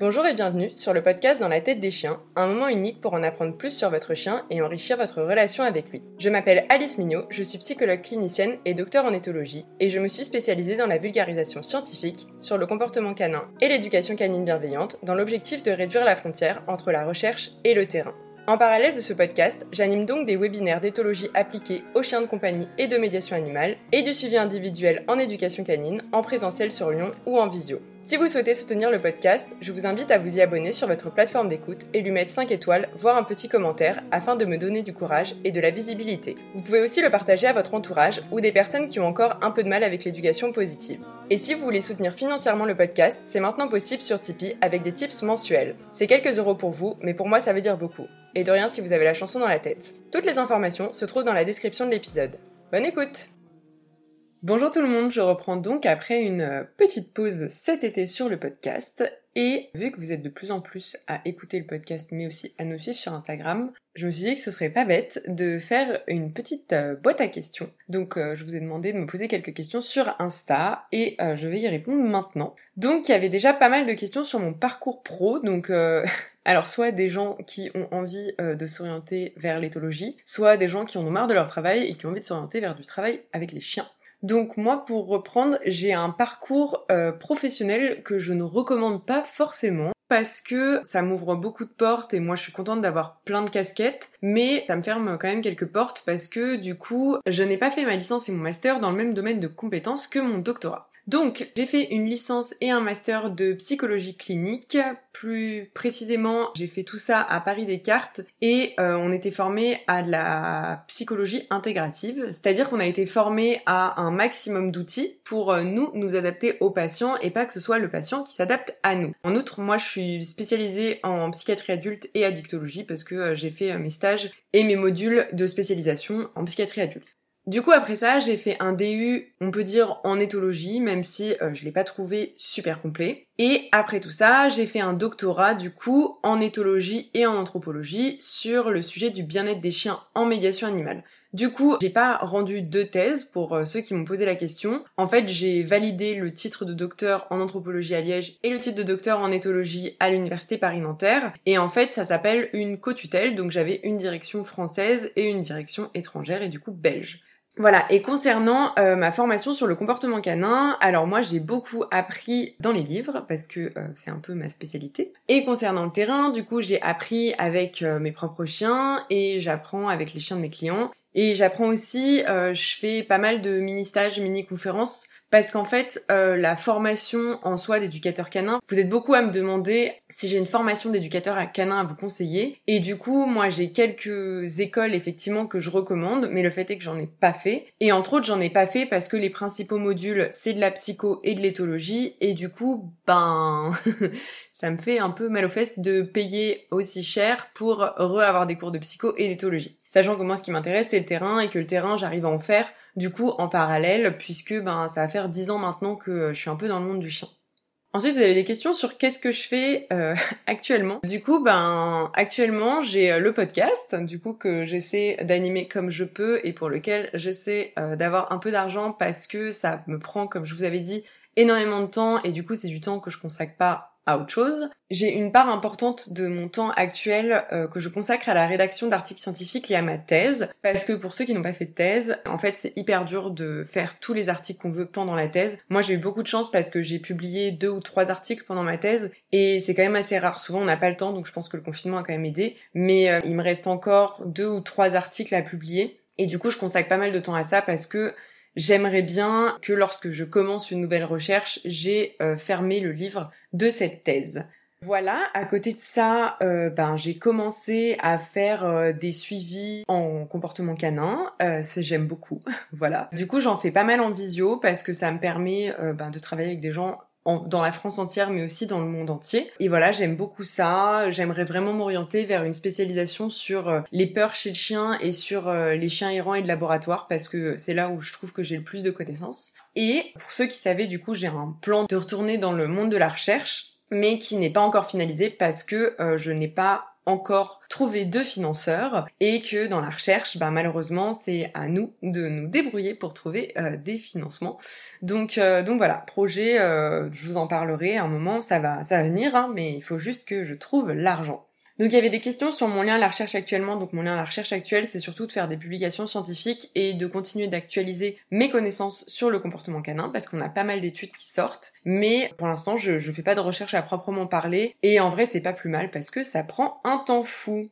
Bonjour et bienvenue sur le podcast Dans la tête des chiens, un moment unique pour en apprendre plus sur votre chien et enrichir votre relation avec lui. Je m'appelle Alice Mignot, je suis psychologue clinicienne et docteur en éthologie et je me suis spécialisée dans la vulgarisation scientifique sur le comportement canin et l'éducation canine bienveillante dans l'objectif de réduire la frontière entre la recherche et le terrain. En parallèle de ce podcast, j'anime donc des webinaires d'éthologie appliqués aux chiens de compagnie et de médiation animale et du suivi individuel en éducation canine, en présentiel sur Lyon ou en visio. Si vous souhaitez soutenir le podcast, je vous invite à vous y abonner sur votre plateforme d'écoute et lui mettre 5 étoiles, voire un petit commentaire afin de me donner du courage et de la visibilité. Vous pouvez aussi le partager à votre entourage ou des personnes qui ont encore un peu de mal avec l'éducation positive. Et si vous voulez soutenir financièrement le podcast, c'est maintenant possible sur Tipeee avec des tips mensuels. C'est quelques euros pour vous, mais pour moi ça veut dire beaucoup. Et de rien si vous avez la chanson dans la tête. Toutes les informations se trouvent dans la description de l'épisode. Bonne écoute Bonjour tout le monde, je reprends donc après une euh, petite pause cet été sur le podcast et vu que vous êtes de plus en plus à écouter le podcast mais aussi à nous suivre sur Instagram, je me suis dit que ce serait pas bête de faire une petite euh, boîte à questions. Donc euh, je vous ai demandé de me poser quelques questions sur Insta et je vais y répondre maintenant. Donc il y avait déjà pas mal de questions sur mon parcours pro, donc alors soit des gens qui ont envie de s'orienter vers l'éthologie, soit des gens qui en ont marre de leur travail et qui ont envie de s'orienter vers du travail avec les chiens. Donc moi, pour reprendre, j'ai un parcours euh, professionnel que je ne recommande pas forcément parce que ça m'ouvre beaucoup de portes et moi je suis contente d'avoir plein de casquettes, mais ça me ferme quand même quelques portes parce que du coup, je n'ai pas fait ma licence et mon master dans le même domaine de compétences que mon doctorat. Donc, j'ai fait une licence et un master de psychologie clinique. Plus précisément, j'ai fait tout ça à Paris Descartes et euh, on était formé à de la psychologie intégrative, c'est-à-dire qu'on a été formé à un maximum d'outils pour euh, nous nous adapter aux patients et pas que ce soit le patient qui s'adapte à nous. En outre, moi je suis spécialisée en psychiatrie adulte et addictologie parce que euh, j'ai fait mes stages et mes modules de spécialisation en psychiatrie adulte. Du coup, après ça, j'ai fait un DU, on peut dire en éthologie, même si euh, je l'ai pas trouvé super complet. Et après tout ça, j'ai fait un doctorat, du coup, en éthologie et en anthropologie sur le sujet du bien-être des chiens en médiation animale. Du coup, j'ai pas rendu deux thèses pour euh, ceux qui m'ont posé la question. En fait, j'ai validé le titre de docteur en anthropologie à Liège et le titre de docteur en éthologie à l'université Paris-Nanterre. Et en fait, ça s'appelle une co-tutelle, donc j'avais une direction française et une direction étrangère et du coup belge. Voilà, et concernant euh, ma formation sur le comportement canin, alors moi j'ai beaucoup appris dans les livres parce que euh, c'est un peu ma spécialité. Et concernant le terrain, du coup j'ai appris avec euh, mes propres chiens et j'apprends avec les chiens de mes clients. Et j'apprends aussi, je fais pas mal de mini-stages, mini-conférences parce qu'en fait, euh, la formation en soi d'éducateur canin, vous êtes beaucoup à me demander si j'ai une formation d'éducateur à canin à vous conseiller. Et du coup, moi, j'ai quelques écoles effectivement que je recommande, mais le fait est que j'en ai pas fait. Et entre autres, j'en ai pas fait parce que les principaux modules, c'est de la psycho et de l'éthologie. Et du coup, ben, ça me fait un peu mal aux fesses de payer aussi cher pour re-avoir des cours de psycho et d'éthologie. Sachant que moi, ce qui m'intéresse, c'est le terrain et que le terrain, j'arrive à en faire du coup en parallèle, puisque ben ça va faire 10 ans maintenant que je suis un peu dans le monde du chien. Ensuite, vous avez des questions sur qu'est-ce que je fais euh, actuellement. Du coup, ben actuellement, j'ai euh, le podcast, du coup que j'essaie d'animer comme je peux et pour lequel j'essaie euh, d'avoir un peu d'argent parce que ça me prend, comme je vous avais dit, énormément de temps et du coup c'est du temps que je consacre pas à autre chose. J'ai une part importante de mon temps actuel euh, que je consacre à la rédaction d'articles scientifiques et à ma thèse, parce que pour ceux qui n'ont pas fait de thèse, en fait c'est hyper dur de faire tous les articles qu'on veut pendant la thèse. Moi j'ai eu beaucoup de chance parce que j'ai publié deux ou trois articles pendant ma thèse, et c'est quand même assez rare. Souvent on n'a pas le temps, donc je pense que le confinement a quand même aidé, mais euh, il me reste encore deux ou trois articles à publier. Et du coup, je consacre pas mal de temps à ça parce que J'aimerais bien que lorsque je commence une nouvelle recherche, j'ai euh, fermé le livre de cette thèse. Voilà, à côté de ça, euh, ben j'ai commencé à faire euh, des suivis en comportement canin, j'aime beaucoup, voilà. Du coup, j'en fais pas mal en visio parce que ça me permet ben, de travailler avec des gens dans la France entière, mais aussi dans le monde entier. Et voilà, j'aime beaucoup ça. J'aimerais vraiment m'orienter vers une spécialisation sur euh, les peurs chez le chien et sur euh, les chiens errants et de laboratoire, parce que c'est là où je trouve que j'ai le plus de connaissances. Et pour ceux qui savaient, du coup, j'ai un plan de retourner dans le monde de la recherche, mais qui n'est pas encore finalisé parce que euh, je n'ai pas encore trouvé de financeurs et que dans la recherche, bah, malheureusement, c'est à nous de nous débrouiller pour trouver euh, des financements. Donc, euh, donc voilà, projet, euh, je vous en parlerai un moment, ça va, ça va venir, hein, mais il faut juste que je trouve l'argent. Donc il y avait des questions sur mon lien à la recherche actuellement. Donc mon lien à la recherche actuelle, c'est surtout de faire des publications scientifiques et de continuer d'actualiser mes connaissances sur le comportement canin parce qu'on a pas mal d'études qui sortent. Mais pour l'instant, je, je fais pas de recherche à proprement parler et en vrai, c'est pas plus mal parce que ça prend un temps fou.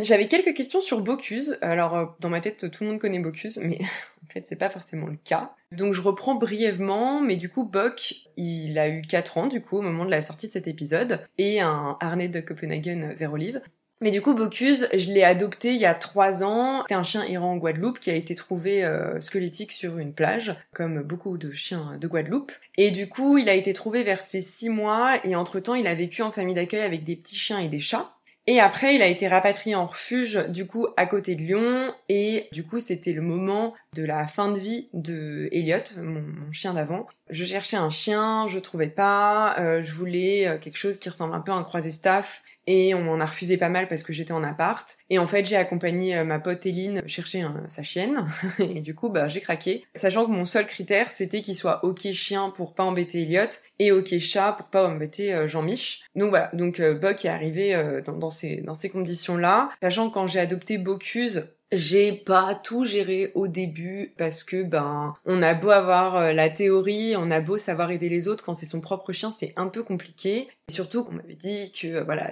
J'avais quelques questions sur Bocuse. Alors, euh, dans ma tête, tout le monde connaît Bocuse, mais en fait, c'est pas forcément le cas. Donc, je reprends brièvement, mais du coup, Boc, il a eu 4 ans, du coup, au moment de la sortie de cet épisode, et un harnais de Copenhagen vers olive. Mais du coup, Bocuse, je l'ai adopté il y a 3 ans. C'est un chien errant en Guadeloupe qui a été trouvé euh, squelettique sur une plage, comme beaucoup de chiens de Guadeloupe. Et du coup, il a été trouvé vers ses 6 mois, et entre-temps, il a vécu en famille d'accueil avec des petits chiens et des chats. Et après, il a été rapatrié en refuge, du coup, à côté de Lyon. Et du coup, c'était le moment de la fin de vie de Elliot, mon, chien d'avant. Je cherchais un chien, je trouvais pas. Euh, je voulais euh, quelque chose qui ressemble un peu à un croisé staff et on m'en a refusé pas mal parce que j'étais en appart. Et en fait, j'ai accompagné euh, ma pote Eline chercher sa chienne et du coup, bah j'ai craqué, sachant que mon seul critère c'était qu'il soit ok chien pour pas embêter Elliot et ok chat pour pas embêter euh, Jean-Mich. Donc voilà, donc euh, Buck est arrivé dans, dans, ces dans ces conditions là, sachant que quand j'ai adopté Bocuse, j'ai pas tout géré au début parce que ben on a beau avoir la théorie, on a beau savoir aider les autres quand c'est son propre chien, c'est un peu compliqué. Et surtout qu'on m'avait dit que euh, voilà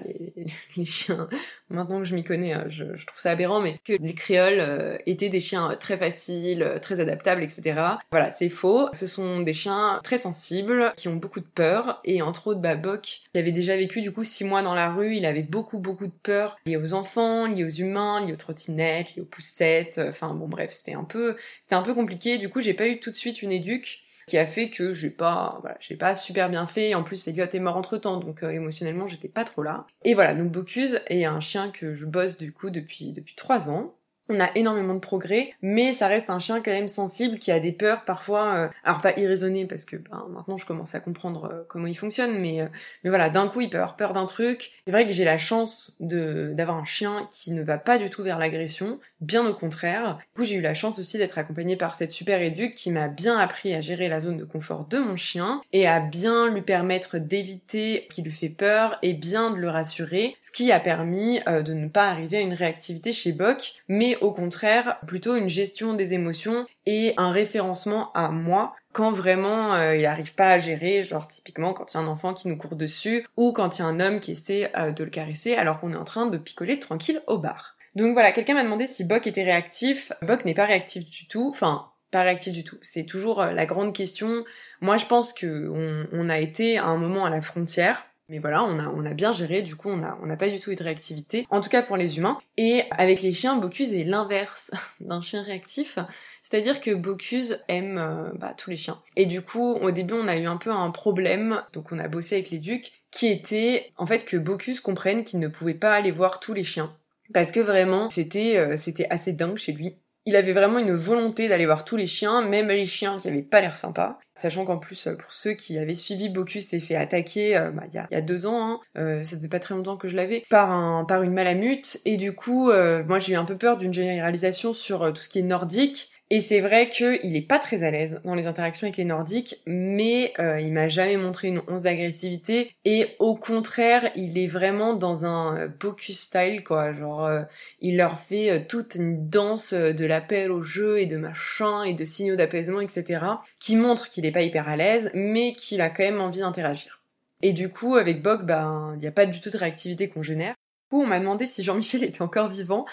les, chiens, maintenant que je m'y connais, hein, je, trouve ça aberrant, mais que les créoles euh, étaient des chiens très faciles, très adaptables, etc. Voilà, c'est faux. Ce sont des chiens très sensibles, qui ont beaucoup de peur, et entre autres, bah, qui avait déjà vécu du coup six mois dans la rue, il avait beaucoup beaucoup de peur liées aux enfants, liées aux humains, liées aux trottinettes, aux poussettes. Enfin bon bref, c'était un peu c'était un peu compliqué. Du coup, j'ai pas eu tout de suite une éduque qui a fait que j'ai pas, j'ai pas super bien fait. En plus, Elliot est mort entre temps, donc euh, émotionnellement, j'étais pas trop là. Et voilà, donc Bocuse est un chien que je bosse du coup depuis depuis trois ans. On a énormément de progrès, mais ça reste un chien quand même sensible qui a des peurs parfois, euh, alors pas irraisonnées parce que ben, maintenant je commence à comprendre euh, comment il fonctionne, mais euh, mais voilà, d'un coup il peut avoir peur d'un truc. C'est vrai que j'ai la chance d'avoir un chien qui ne va pas du tout vers l'agression, bien au contraire. Du j'ai eu la chance aussi d'être accompagnée par cette super éduque qui m'a bien appris à gérer la zone de confort de mon chien et à bien lui permettre d'éviter ce qui lui fait peur et bien de le rassurer, ce qui a permis de ne pas arriver à une réactivité chez Bock, mais au contraire plutôt une gestion des émotions et un référencement à moi quand vraiment euh, il arrive pas à gérer, genre typiquement quand il y a un enfant qui nous court dessus ou quand il y a un homme qui essaie euh, de le caresser alors qu'on est en train de picoler tranquille au bar. Donc voilà, quelqu'un m'a demandé si Bock était réactif. Bock n'est pas réactif du tout, enfin pas réactif du tout. C'est toujours euh, la grande question. Moi je pense que on a été à un moment à la frontière mais voilà, on a, bien géré, du coup on n'a pas du tout eu de réactivité, en tout cas pour les humains. Et avec les chiens, Bocuse est l'inverse d'un chien réactif, c'est-à-dire que Bocuse aime euh, bah, tous les chiens. Et du coup, au début on a eu un peu un problème, donc on a bossé avec les ducs, qui était en fait que Bocuse comprenne qu'il ne pouvait pas aller voir tous les chiens. Parce que vraiment, c'était euh, c'était assez dingue chez lui il avait vraiment une volonté d'aller voir tous les chiens, même les chiens qui avaient pas l'air sympas. Sachant qu'en plus, euh, pour ceux qui avaient suivi, Bocus s'est fait attaquer euh, bah, il, y a, y, a, deux ans, hein. euh, ça faisait pas très longtemps que je l'avais, par, un, par une malamute. Et du coup, moi j'ai eu un peu peur d'une généralisation sur tout ce qui est nordique. Et c'est vrai qu'il est pas très à l'aise dans les interactions avec les Nordiques, mais euh, il m'a jamais montré une once d'agressivité. Et au contraire, il est vraiment dans un euh, Bocus style, quoi. Genre, euh, il leur fait toute une danse de l'appel au jeu et de machin et de signaux d'apaisement, etc. Qui montre qu'il est pas hyper à l'aise, mais qu'il a quand même envie d'interagir. Et du coup, avec Bok, ben, il n'y a pas du tout de réactivité qu'on génère. Du coup, on m'a demandé si Jean-Michel était encore vivant.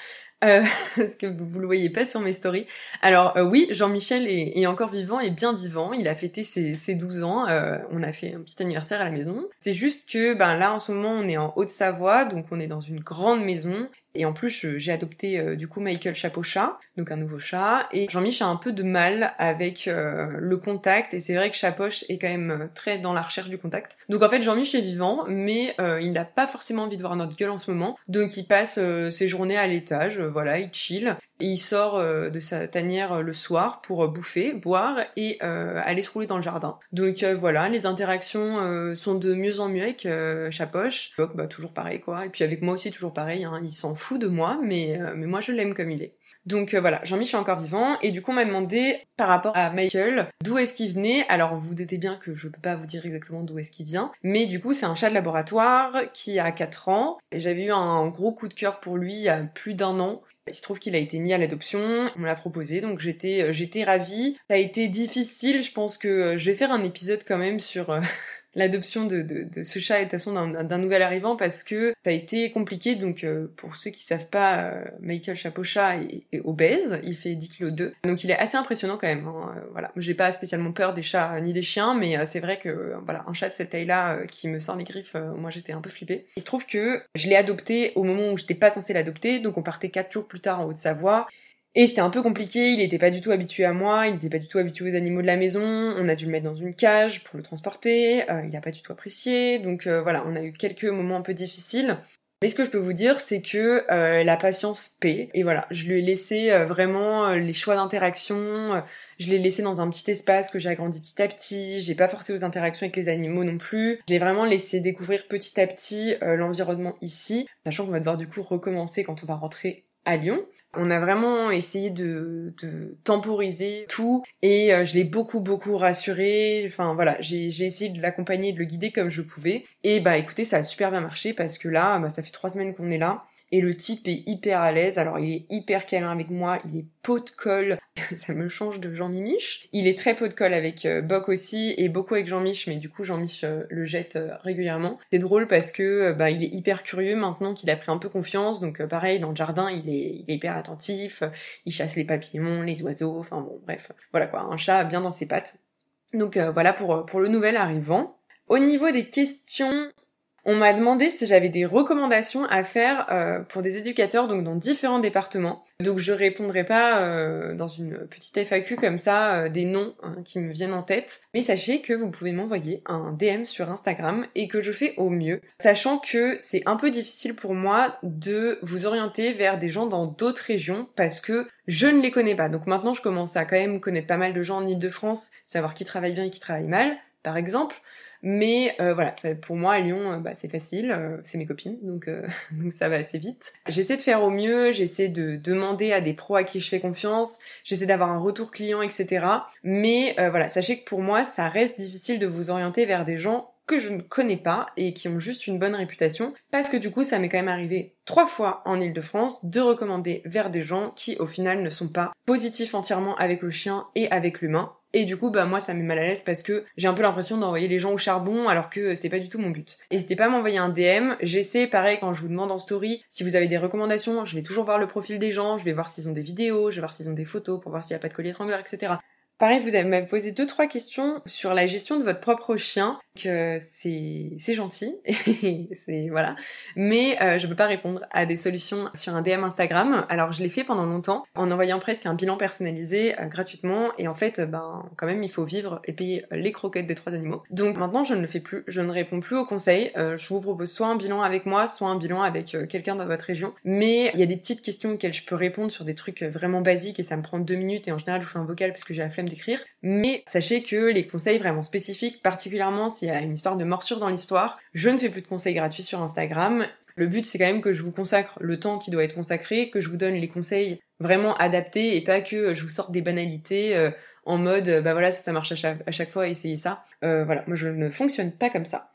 Euh, parce que vous le voyez pas sur mes stories. Alors euh, oui, Jean-Michel est, encore vivant et bien vivant. Il a fêté ses, ses 12 ans. Euh, on a fait un petit anniversaire à la maison. C'est juste que ben là en ce moment on est en Haute-Savoie, donc on est dans une grande maison Et en plus, j'ai adopté euh, du coup Michael Chapeau Chat, donc un nouveau chat. Et Jean-Mich a un peu de mal avec euh, le contact. Et c'est vrai que Chapoche est quand même euh, très dans la recherche du contact. Donc en fait, Jean-Mich est vivant, mais il n'a pas forcément envie de voir notre gueule en ce moment. Donc il passe ses journées à l'étage, voilà, il chill. Et il sort de sa tanière le soir pour bouffer, boire et aller se rouler dans le jardin. Donc voilà, les interactions sont de mieux en mieux avec Chapoche. Bah, toujours pareil quoi. Et puis avec moi aussi toujours pareil, hein. il s'en fout de moi, mais, mais moi je l'aime comme il est. Donc euh, voilà, Jean-Michel est encore vivant et du coup on m'a demandé par rapport à Michael d'où est-ce qu'il venait. Alors vous, vous doutez bien que je peux pas vous dire exactement d'où est-ce qu'il vient, mais du coup c'est un chat de laboratoire qui a 4 ans et j'avais eu un gros coup de cœur pour lui il y a plus d'un an. Il se trouve qu'il a été mis à l'adoption, on l'a proposé, donc j'étais euh, j'étais ravie. Ça a été difficile, je pense que euh, je vais faire un épisode quand même sur l'adoption de, ce chat et de toute façon d'un nouvel arrivant parce que ça a été compliqué. Donc euh, pour ceux qui savent pas, euh, Michael Chapeau-Chat est, obèse, il fait 10 kg 2. Donc il est assez impressionnant quand même. Hein. Euh, voilà, j'ai pas spécialement peur des chats ni des chiens, mais c'est vrai que voilà, un chat de cette taille-là qui me sort les griffes, moi j'étais un peu flippée. Il se trouve que je l'ai adopté au moment où j'étais pas censée l'adopter, donc on partait 4 jours plus tard en Haute-Savoie. Et c'était un peu compliqué, il n'était pas du tout habitué à moi, il n'était pas du tout habitué aux animaux de la maison, on a dû le mettre dans une cage pour le transporter, euh, il n'a pas du tout apprécié, donc euh, voilà, on a eu quelques moments un peu difficiles. Mais ce que je peux vous dire, c'est que euh, la patience paie. Et voilà, je lui ai laissé vraiment les choix d'interaction. je l'ai laissé dans un petit espace que j'ai agrandi petit à petit. J'ai pas forcé aux interactions avec les animaux non plus. Je l'ai vraiment laissé découvrir petit à petit l'environnement ici, sachant qu'on va devoir du coup recommencer quand on va rentrer Lyon. On a vraiment essayé de, temporiser tout et euh, je l'ai beaucoup beaucoup rassuré. Enfin voilà, j'ai essayé de l'accompagner, de le guider comme je pouvais. Et bah écoutez, ça a super bien marché parce que là, bah, ça fait trois semaines qu'on est là. Et le type est hyper à l'aise, alors il est hyper câlin avec moi, il est pot de colle, ça me change de Jean-Mimiche. Il est très pot de colle avec euh, Boc aussi, et beaucoup avec Jean-Mich, mais du coup Jean-Mich euh, le jette euh, régulièrement. C'est drôle parce que bah il est hyper curieux maintenant qu'il a pris un peu confiance, donc pareil, dans le jardin, il est, hyper attentif, il chasse les papillons, les oiseaux, enfin bon, bref. Voilà quoi, un chat bien dans ses pattes. Donc voilà pour le nouvel arrivant. Au niveau des questions, on m'a demandé si j'avais des recommandations à faire euh, pour des éducateurs donc dans différents départements. Donc je répondrai pas euh, dans une petite FAQ comme ça euh, des noms hein, qui me viennent en tête, mais sachez que vous pouvez m'envoyer un DM sur Instagram et que je fais au mieux, sachant que c'est un peu difficile pour moi de vous orienter vers des gens dans d'autres régions parce que je ne les connais pas. Donc maintenant je commence à quand même connaître pas mal de gens en Ile-de-France, savoir qui travaille bien et qui travaille mal, par exemple. Mais euh, voilà, pour moi à Lyon, euh, bah, c'est facile, euh, c'est mes copines, donc, donc ça va assez vite. J'essaie de faire au mieux, j'essaie de demander à des pros à qui je fais confiance, j'essaie d'avoir un retour client, etc. Mais voilà, sachez que pour moi, ça reste difficile de vous orienter vers des gens que je ne connais pas et qui ont juste une bonne réputation parce que du coup ça m'est quand même arrivé trois fois en Ile-de-France de recommander vers des gens qui au final ne sont pas positifs entièrement avec le chien et avec l'humain et du coup, bah moi, ça met mal à l'aise parce que j'ai un peu l'impression d'envoyer les gens au charbon alors que c'est pas du tout mon but. N'hésitez pas à m'envoyer un DM. J'essaie, pareil, quand je vous demande en story, si vous avez des recommandations, je vais toujours voir le profil des gens, je vais voir s'ils ont des vidéos, je vais voir s'ils ont des photos pour voir s'il n'y a pas de collier étrangleur, etc. Pareil, vous m'avez posé deux trois questions sur la gestion de votre propre chien, que c'est c'est gentil, c'est voilà, mais euh, je peux pas répondre à des solutions sur un DM Instagram. Alors je l'ai fait pendant longtemps en envoyant presque un bilan personnalisé euh, gratuitement, et en fait, ben quand même il faut vivre et payer les croquettes des trois animaux. Donc maintenant je ne le fais plus, je ne réponds plus aux conseils. Euh, je vous propose soit un bilan avec moi, soit un bilan avec quelqu'un dans votre région. Mais il y a des petites questions auxquelles je peux répondre sur des trucs vraiment basiques et ça me prend deux minutes et en général je vous fais un vocal parce que j'ai la flemme Mais sachez que les conseils vraiment spécifiques, particulièrement s'il y a une histoire de morsure dans l'histoire, je ne fais plus de conseils gratuits sur Instagram. Le but, c'est quand même que je vous consacre le temps qui doit être consacré, que je vous donne les conseils vraiment adaptés et pas que je vous sorte des banalités euh, en mode bah voilà ça, ça marche à chaque, fois essayez ça. Euh, voilà, moi je ne fonctionne pas comme ça.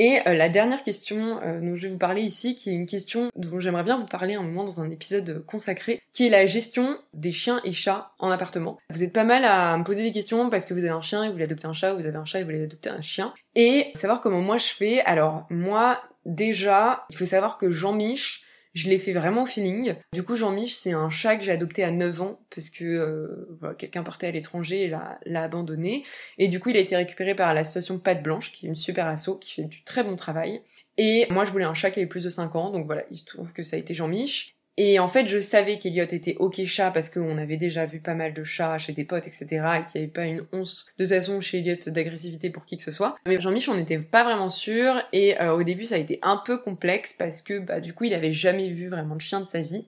Et euh, la dernière question euh, dont je vais vous parler ici, qui est une question dont j'aimerais bien vous parler un moment dans un épisode consacré, qui est la gestion des chiens et chats en appartement. Vous êtes pas mal à me poser des questions parce que vous avez un chien et vous voulez adopter un chat, ou vous avez un chat et vous voulez adopter un chien. Et savoir comment moi je fais. Alors moi, déjà, il faut savoir que Jean-Mich, Je l'ai fait vraiment au feeling. Du coup, Jean-Mich, c'est un chat que j'ai adopté à 9 ans parce que euh, quelqu'un partait à l'étranger et l'a, l'a abandonné. Et du coup, il a été récupéré par l'association Patte Blanche, qui est une super asso, qui fait du très bon travail. Et moi, je voulais un chat qui avait plus de 5 ans, donc voilà, il se trouve que ça a été Jean-Mich. Et en fait, je savais qu'Eliot était ok chat parce qu'on avait déjà vu pas mal de chats chez des potes, etc. et qu'il n'y avait pas une once de toute façon chez Elliot d'agressivité pour qui que ce soit. Mais Jean-Mich, on n'était pas vraiment sûr et euh, au début, ça a été un peu complexe parce que bah, du coup, il avait jamais vu vraiment de chien de sa vie.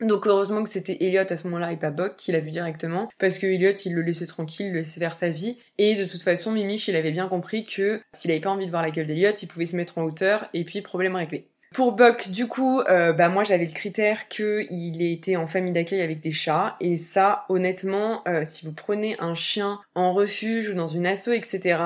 Donc heureusement que c'était Elliot à ce moment-là et pas Buck qui l'a vu directement, parce que Elliot il le laissait tranquille, le laissait faire sa vie, et de toute façon Mimich il avait bien compris que s'il avait pas envie de voir la gueule d'Elliot, il pouvait se mettre en hauteur et puis problème réglé. Pour Buck, du coup, euh, bah moi j'avais le critère qu'il ait été en famille d'accueil avec des chats, et ça, honnêtement, euh, si vous prenez un chien en refuge ou dans une asso, etc.,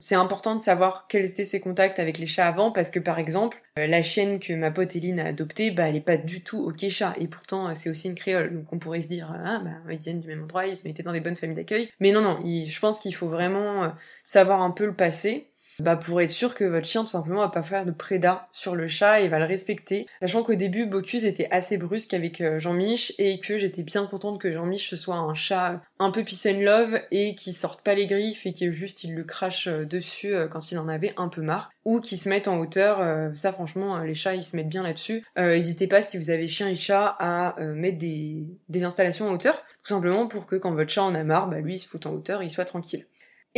c'est important de savoir quels étaient ses contacts avec les chats avant, parce que par exemple, euh, la chienne que ma pote Eline a adoptée, bah elle est pas du tout ok chat, et pourtant c'est aussi une créole, donc on pourrait se dire, ah bah ils viennent du même endroit, ils ont été dans des bonnes familles d'accueil, mais non non, je pense qu'il faut vraiment savoir un peu le passé, bah pour être sûr que votre chien tout simplement va pas faire de prédat sur le chat et va le respecter. Sachant qu'au début Bocuse était assez brusque avec euh, Jean-Mich et que j'étais bien contente que Jean-Mich soit un chat un peu peace and love et qui sorte pas les griffes et qui juste il le crache euh, dessus euh, quand il en avait un peu marre ou qui se mette en hauteur. ça franchement les chats ils se mettent bien là-dessus. N'hésitez pas si vous avez chien et chat à mettre des, des installations en hauteur tout simplement pour que quand votre chat en a marre, bah lui il se fout en hauteur et il soit tranquille.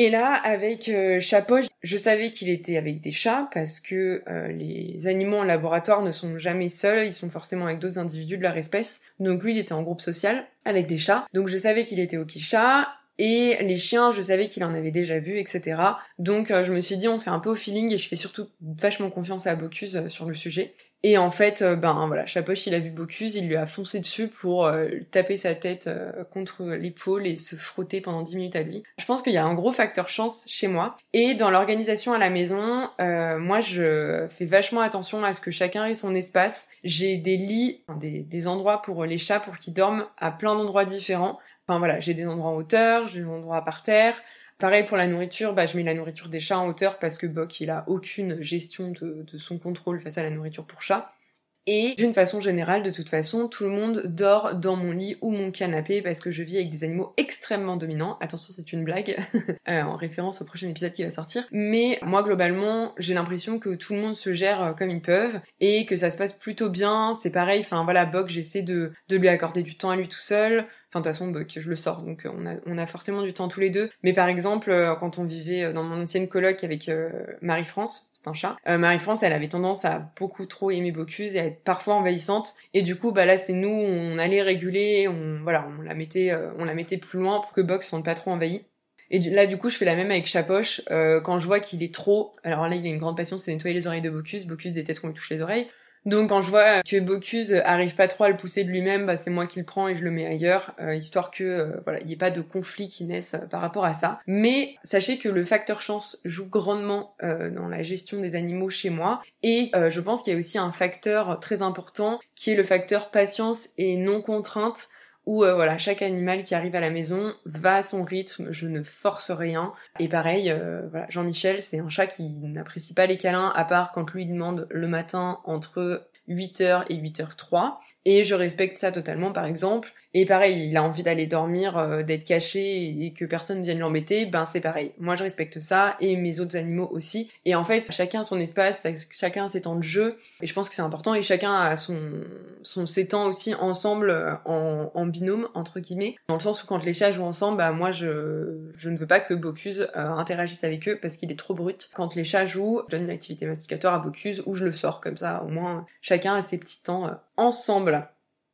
Et là, avec euh, Chapeau, je savais qu'il était avec des chats parce que euh, les animaux en laboratoire ne sont jamais seuls, ils sont forcément avec d'autres individus de leur espèce. Donc lui, il était en groupe social avec des chats. Donc je savais qu'il était au chat. Et les chiens, je savais qu'il en avait déjà vu, etc. Donc euh, je me suis dit, on fait un peu au feeling et je fais surtout vachement confiance à Bocuse sur le sujet. Et en fait, euh, ben voilà, Chapoche, il a vu Bocuse, il lui a foncé dessus pour euh, taper sa tête euh, contre l'épaule et se frotter pendant 10 minutes à lui. Je pense qu'il y a un gros facteur chance chez moi. Et dans l'organisation à la maison, moi je fais vachement attention à ce que chacun ait son espace. J'ai des lits, des, des endroits pour les chats pour qu'ils dorment à plein d'endroits différents. Enfin voilà, j'ai des endroits en hauteur, j'ai des endroits par terre, Pareil pour la nourriture, bah, je mets la nourriture des chats en hauteur parce que Bock, il a aucune gestion de, son contrôle face à la nourriture pour chat. Et d'une façon générale, de toute façon, tout le monde dort dans mon lit ou mon canapé parce que je vis avec des animaux extrêmement dominants. Attention, c'est une blague, euh, en référence au prochain épisode qui va sortir. Mais moi, globalement, j'ai l'impression que tout le monde se gère euh, comme ils peuvent et que ça se passe plutôt bien. C'est pareil, enfin voilà, Bock, j'essaie de lui accorder du temps à lui tout seul. Enfin, de toute façon, Bock, je le sors, donc euh, on a, forcément du temps tous les deux. Mais par exemple, quand on vivait dans mon ancienne coloc avec Marie-France, c'est un chat, Marie-France, elle avait tendance à beaucoup trop aimer Bocuse et à être parfois envahissante. Et du coup, bah là, c'est nous, on allait réguler, on voilà, on la mettait, euh, on la mettait plus loin pour que Box soit pas trop envahi. Et là, du coup, je fais la même avec Chapoche. Euh, quand je vois qu'il est trop, alors là, il a une grande passion, c'est nettoyer les oreilles de Bocuse. Bocuse déteste qu'on lui touche les oreilles. Donc quand je vois que Bocuse arrive pas trop à le pousser de lui-même, bah, c'est moi qui le prends et je le mets ailleurs, euh, histoire que euh, voilà, il n'y ait pas de conflit qui naisse euh, par rapport à ça. Mais sachez que le facteur chance joue grandement dans la gestion des animaux chez moi et je pense qu'il y a aussi un facteur très important qui est le facteur patience et non contrainte où euh, voilà, chaque animal qui arrive à la maison va à son rythme, je ne force rien. Et pareil, euh, Jean-Michel, c'est un chat qui n'apprécie pas les câlins, à part quand lui demande le matin entre 8h et 8h03. Et je respecte ça totalement, par exemple. Et pareil, il a envie d'aller dormir, euh, d'être caché et que personne vienne l'embêter, ben c'est pareil. Moi je respecte ça et mes autres animaux aussi. Et en fait, chacun a son espace, chacun ses temps de jeu. Et je pense que c'est important et chacun a son, ses temps aussi ensemble euh, en, en, binôme entre guillemets. Dans le sens où quand les chats jouent ensemble, bah moi je, je ne veux pas que Bocuse euh, interagisse avec eux parce qu'il est trop brut. Quand les chats jouent, je donne une activité masticatoire à Bocuse ou je le sors comme ça. Au moins chacun a ses petits temps ensemble.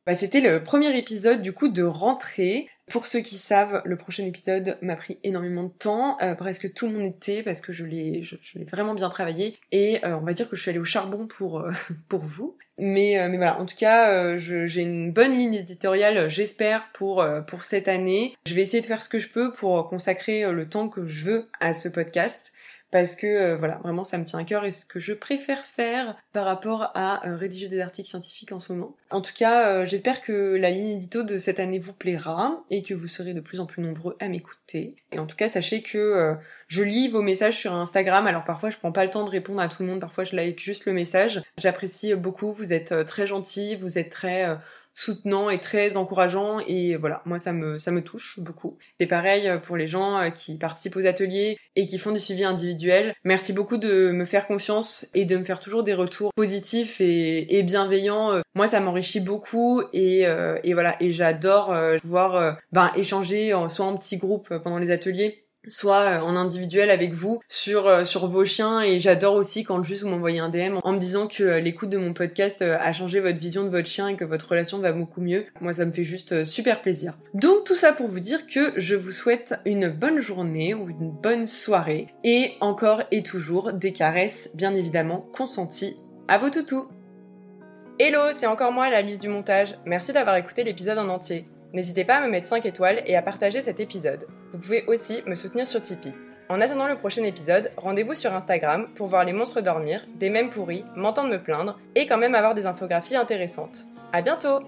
Bah, c'était le premier épisode du coup de rentrée. Pour ceux qui savent, le prochain épisode m'a pris énormément de temps, euh, presque tout mon été parce que je l'ai, je, l'ai vraiment bien travaillé et euh, on va dire que je suis allée au charbon pour euh, pour vous. Mais mais voilà, en tout cas, j'ai une bonne ligne éditoriale, j'espère pour pour cette année. Je vais essayer de faire ce que je peux pour consacrer le temps que je veux à ce podcast parce que euh, voilà, vraiment ça me tient à cœur et ce que je préfère faire par rapport à euh, rédiger des articles scientifiques en ce moment. En tout cas, euh, j'espère que la ligne édito de cette année vous plaira et que vous serez de plus en plus nombreux à m'écouter. Et en tout cas, sachez que je lis vos messages sur Instagram, alors parfois je prends pas le temps de répondre à tout le monde, parfois je like juste le message. J'apprécie beaucoup, vous êtes très gentils, vous êtes très soutenant et très encourageant et voilà, moi ça me ça me touche beaucoup. C'est pareil pour les gens euh, qui participent aux ateliers et qui font du suivi individuel. Merci beaucoup de me faire confiance et de me faire toujours des retours positifs et, bienveillants. Moi ça m'enrichit beaucoup et, euh, et voilà et j'adore euh, pouvoir ben échanger soit en petits groupes pendant les ateliers soit euh, en individuel avec vous sur euh, sur vos chiens et j'adore aussi quand juste vous m'envoyez un DM en me disant que euh, l'écoute de mon podcast a changé votre vision de votre chien et que votre relation va beaucoup mieux. Moi ça me fait juste super plaisir. Donc tout ça pour vous dire que je vous souhaite une bonne journée ou une bonne soirée et encore et toujours des caresses bien évidemment consenties à vos toutous. Hello, c'est encore moi la liste du montage. Merci d'avoir écouté l'épisode en entier. N'hésitez pas à me mettre 5 étoiles et à partager cet épisode. Vous pouvez aussi me soutenir sur Tipeee. En attendant le prochain épisode, rendez-vous sur Instagram pour voir les monstres dormir, des mèmes pourris, m'entendre me plaindre et quand même avoir des infographies intéressantes. À bientôt